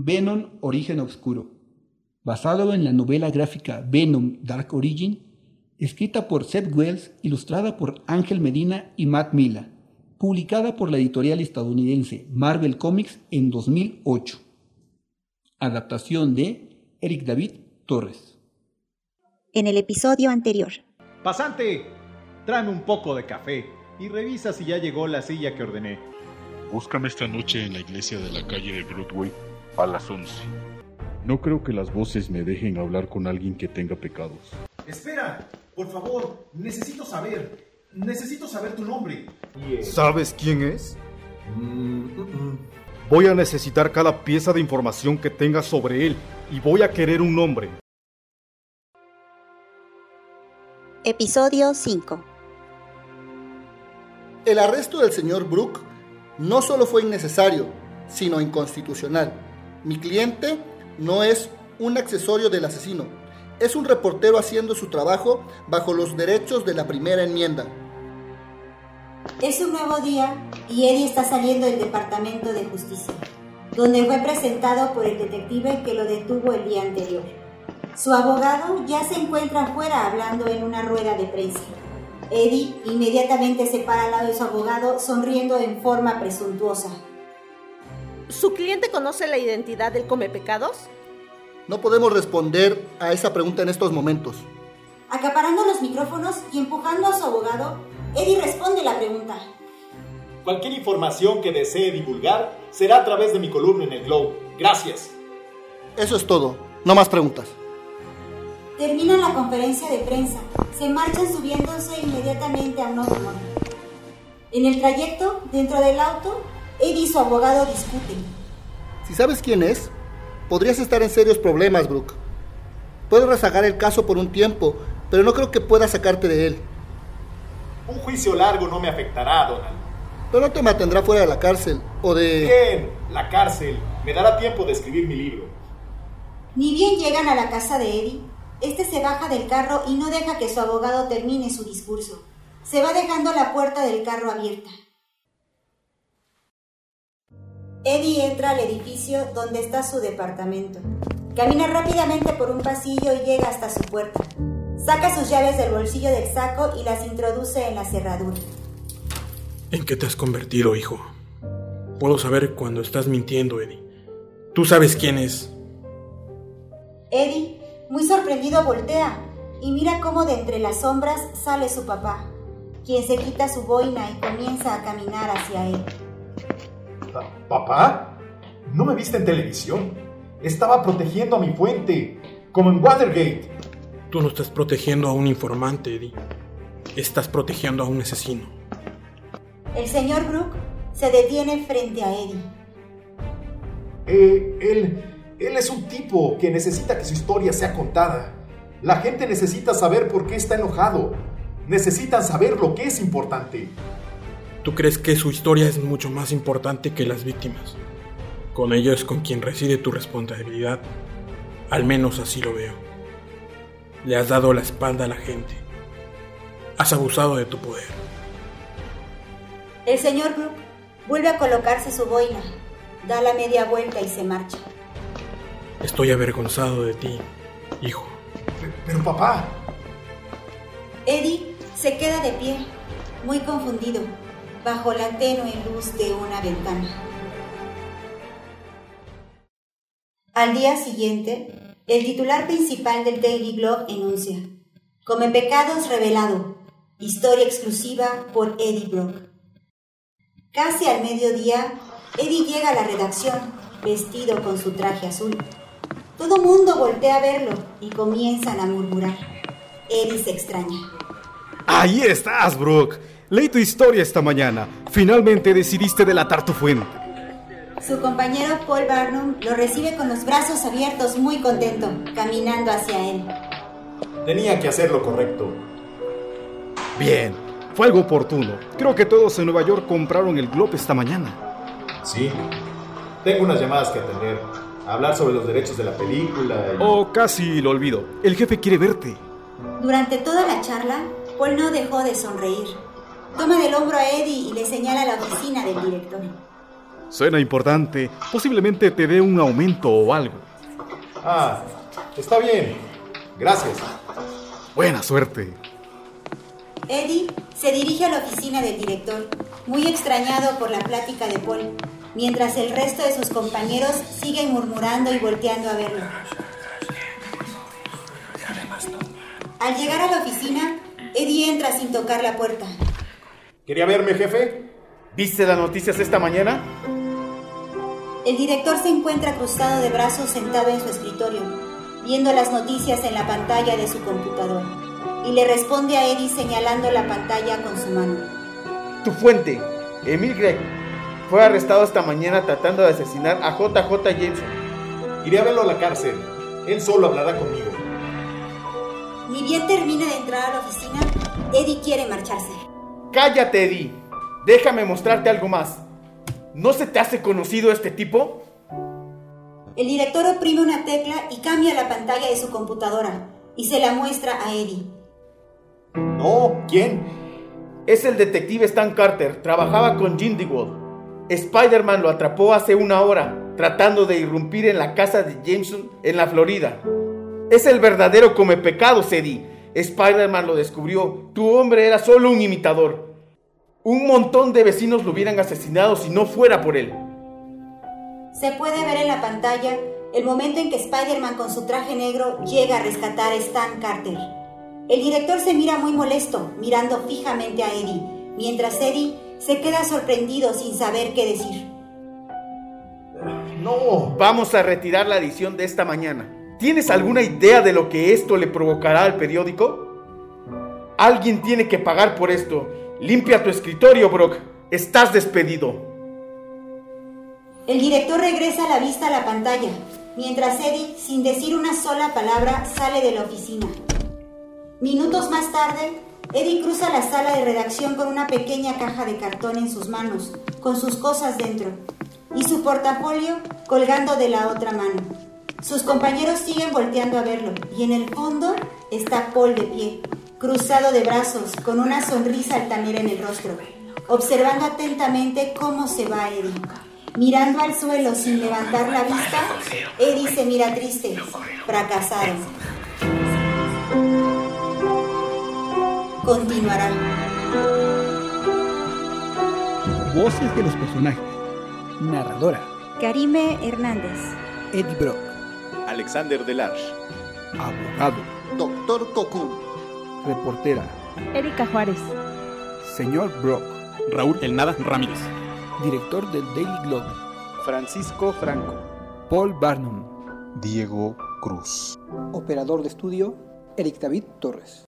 Venom Origen Oscuro, basado en la novela gráfica Venom Dark Origin, escrita por Seth Wells, ilustrada por Ángel Medina y Matt Mila, publicada por la editorial estadounidense Marvel Comics en 2008. Adaptación de Eric David Torres. En el episodio anterior. Pasante, tráeme un poco de café y revisa si ya llegó la silla que ordené. Búscame esta noche en la iglesia de la calle de Broadway a las 11. No creo que las voces me dejen hablar con alguien que tenga pecados. Espera, por favor, necesito saber. Necesito saber tu nombre. ¿Sabes quién es? Mm, mm, mm. Voy a necesitar cada pieza de información que tengas sobre él y voy a querer un nombre. Episodio 5 El arresto del señor Brooke no solo fue innecesario, sino inconstitucional. Mi cliente no es un accesorio del asesino, es un reportero haciendo su trabajo bajo los derechos de la primera enmienda. Es un nuevo día y Eddie está saliendo del Departamento de Justicia, donde fue presentado por el detective que lo detuvo el día anterior. Su abogado ya se encuentra afuera hablando en una rueda de prensa. Eddie inmediatamente se para al lado de su abogado sonriendo en forma presuntuosa. ¿Su cliente conoce la identidad del come pecados? No podemos responder a esa pregunta en estos momentos. Acaparando los micrófonos y empujando a su abogado, Eddie responde la pregunta. Cualquier información que desee divulgar será a través de mi columna en el Globe. Gracias. Eso es todo. No más preguntas. Terminan la conferencia de prensa. Se marchan subiéndose inmediatamente a un automóvil. En el trayecto, dentro del auto, Eddie y su abogado discuten. Si sabes quién es, podrías estar en serios problemas, Brooke. Puedo rezagar el caso por un tiempo, pero no creo que pueda sacarte de él. Un juicio largo no me afectará, Donald. Pero no te mantendrá fuera de la cárcel o de... Bien, la cárcel. Me dará tiempo de escribir mi libro. Ni bien llegan a la casa de Eddie, este se baja del carro y no deja que su abogado termine su discurso. Se va dejando la puerta del carro abierta. Eddie entra al edificio donde está su departamento. Camina rápidamente por un pasillo y llega hasta su puerta. Saca sus llaves del bolsillo del saco y las introduce en la cerradura. ¿En qué te has convertido, hijo? Puedo saber cuando estás mintiendo, Eddie. Tú sabes quién es. Eddie muy sorprendido voltea y mira cómo de entre las sombras sale su papá, quien se quita su boina y comienza a caminar hacia él. ¿Papá? ¿No me viste en televisión? Estaba protegiendo a mi fuente, como en Watergate. Tú no estás protegiendo a un informante, Eddie. Estás protegiendo a un asesino. El señor Brooke se detiene frente a Eddie. Eh, él él es un tipo que necesita que su historia sea contada. La gente necesita saber por qué está enojado. Necesitan saber lo que es importante. ¿Tú crees que su historia es mucho más importante que las víctimas? Con ello es con quien reside tu responsabilidad. Al menos así lo veo. Le has dado la espalda a la gente. Has abusado de tu poder. El señor Brooke vuelve a colocarse su boina, da la media vuelta y se marcha. Estoy avergonzado de ti, hijo. Pero, papá. Eddie se queda de pie, muy confundido, bajo la tenue luz de una ventana. Al día siguiente, el titular principal del Daily Globe enuncia: Come pecados revelado, historia exclusiva por Eddie Brock. Casi al mediodía, Eddie llega a la redacción, vestido con su traje azul. Todo mundo voltea a verlo y comienzan a murmurar. Eddie se extraña. Ahí estás, Brooke. Leí tu historia esta mañana. Finalmente decidiste delatar tu fuente. Su compañero Paul Barnum lo recibe con los brazos abiertos, muy contento, caminando hacia él. Tenía que hacer lo correcto. Bien, fue algo oportuno. Creo que todos en Nueva York compraron el Globe esta mañana. Sí, tengo unas llamadas que atender hablar sobre los derechos de la película. Oh, casi lo olvido. El jefe quiere verte. Durante toda la charla, Paul no dejó de sonreír. Toma del hombro a Eddie y le señala la oficina del director. Suena importante. Posiblemente te dé un aumento o algo. Ah, está bien. Gracias. Buena suerte. Eddie se dirige a la oficina del director, muy extrañado por la plática de Paul, mientras el resto de sus compañeros siguen murmurando y volteando a verlo. Al llegar a la oficina, Eddie entra sin tocar la puerta. ¿Quería verme, jefe? ¿Viste las noticias esta mañana? El director se encuentra cruzado de brazos sentado en su escritorio, viendo las noticias en la pantalla de su computador, y le responde a Eddie señalando la pantalla con su mano. Tu fuente, Emil Gregg, fue arrestado esta mañana tratando de asesinar a JJ Jameson. Iré a verlo a la cárcel. Él solo hablará conmigo. Ni bien termina de entrar a la oficina, Eddie quiere marcharse. Cállate, Eddie. Déjame mostrarte algo más. ¿No se te hace conocido este tipo? El director oprime una tecla y cambia la pantalla de su computadora y se la muestra a Eddie. No, ¿quién? Es el detective Stan Carter. Trabajaba con DeWalt. Spider-Man lo atrapó hace una hora, tratando de irrumpir en la casa de Jameson en la Florida. Es el verdadero come pecado, Eddie. Spider-Man lo descubrió. Tu hombre era solo un imitador. Un montón de vecinos lo hubieran asesinado si no fuera por él. Se puede ver en la pantalla el momento en que Spider-Man con su traje negro llega a rescatar a Stan Carter. El director se mira muy molesto, mirando fijamente a Eddie, mientras Eddie se queda sorprendido sin saber qué decir. No. Vamos a retirar la edición de esta mañana. ¿Tienes alguna idea de lo que esto le provocará al periódico? Alguien tiene que pagar por esto. Limpia tu escritorio, Brock. Estás despedido. El director regresa la vista a la pantalla, mientras Eddie, sin decir una sola palabra, sale de la oficina. Minutos más tarde, Eddie cruza la sala de redacción con una pequeña caja de cartón en sus manos, con sus cosas dentro, y su portafolio colgando de la otra mano. Sus compañeros siguen volteando a verlo, y en el fondo está Paul de pie, cruzado de brazos, con una sonrisa altanera en el rostro, observando atentamente cómo se va Eddie. Mirando al suelo sin levantar la vista, Eddie se mira triste, fracasado. Continuará. Voces de los personajes. Narradora. Karime Hernández. Eddie Brock. Alexander Delarge. Abogado. Doctor Cocoon. Reportera. Erika Juárez. Señor Brock. Raúl El Nada Ramírez. Director del Daily Globe. Francisco Franco. Paul Barnum. Diego Cruz. Operador de estudio. Eric David Torres.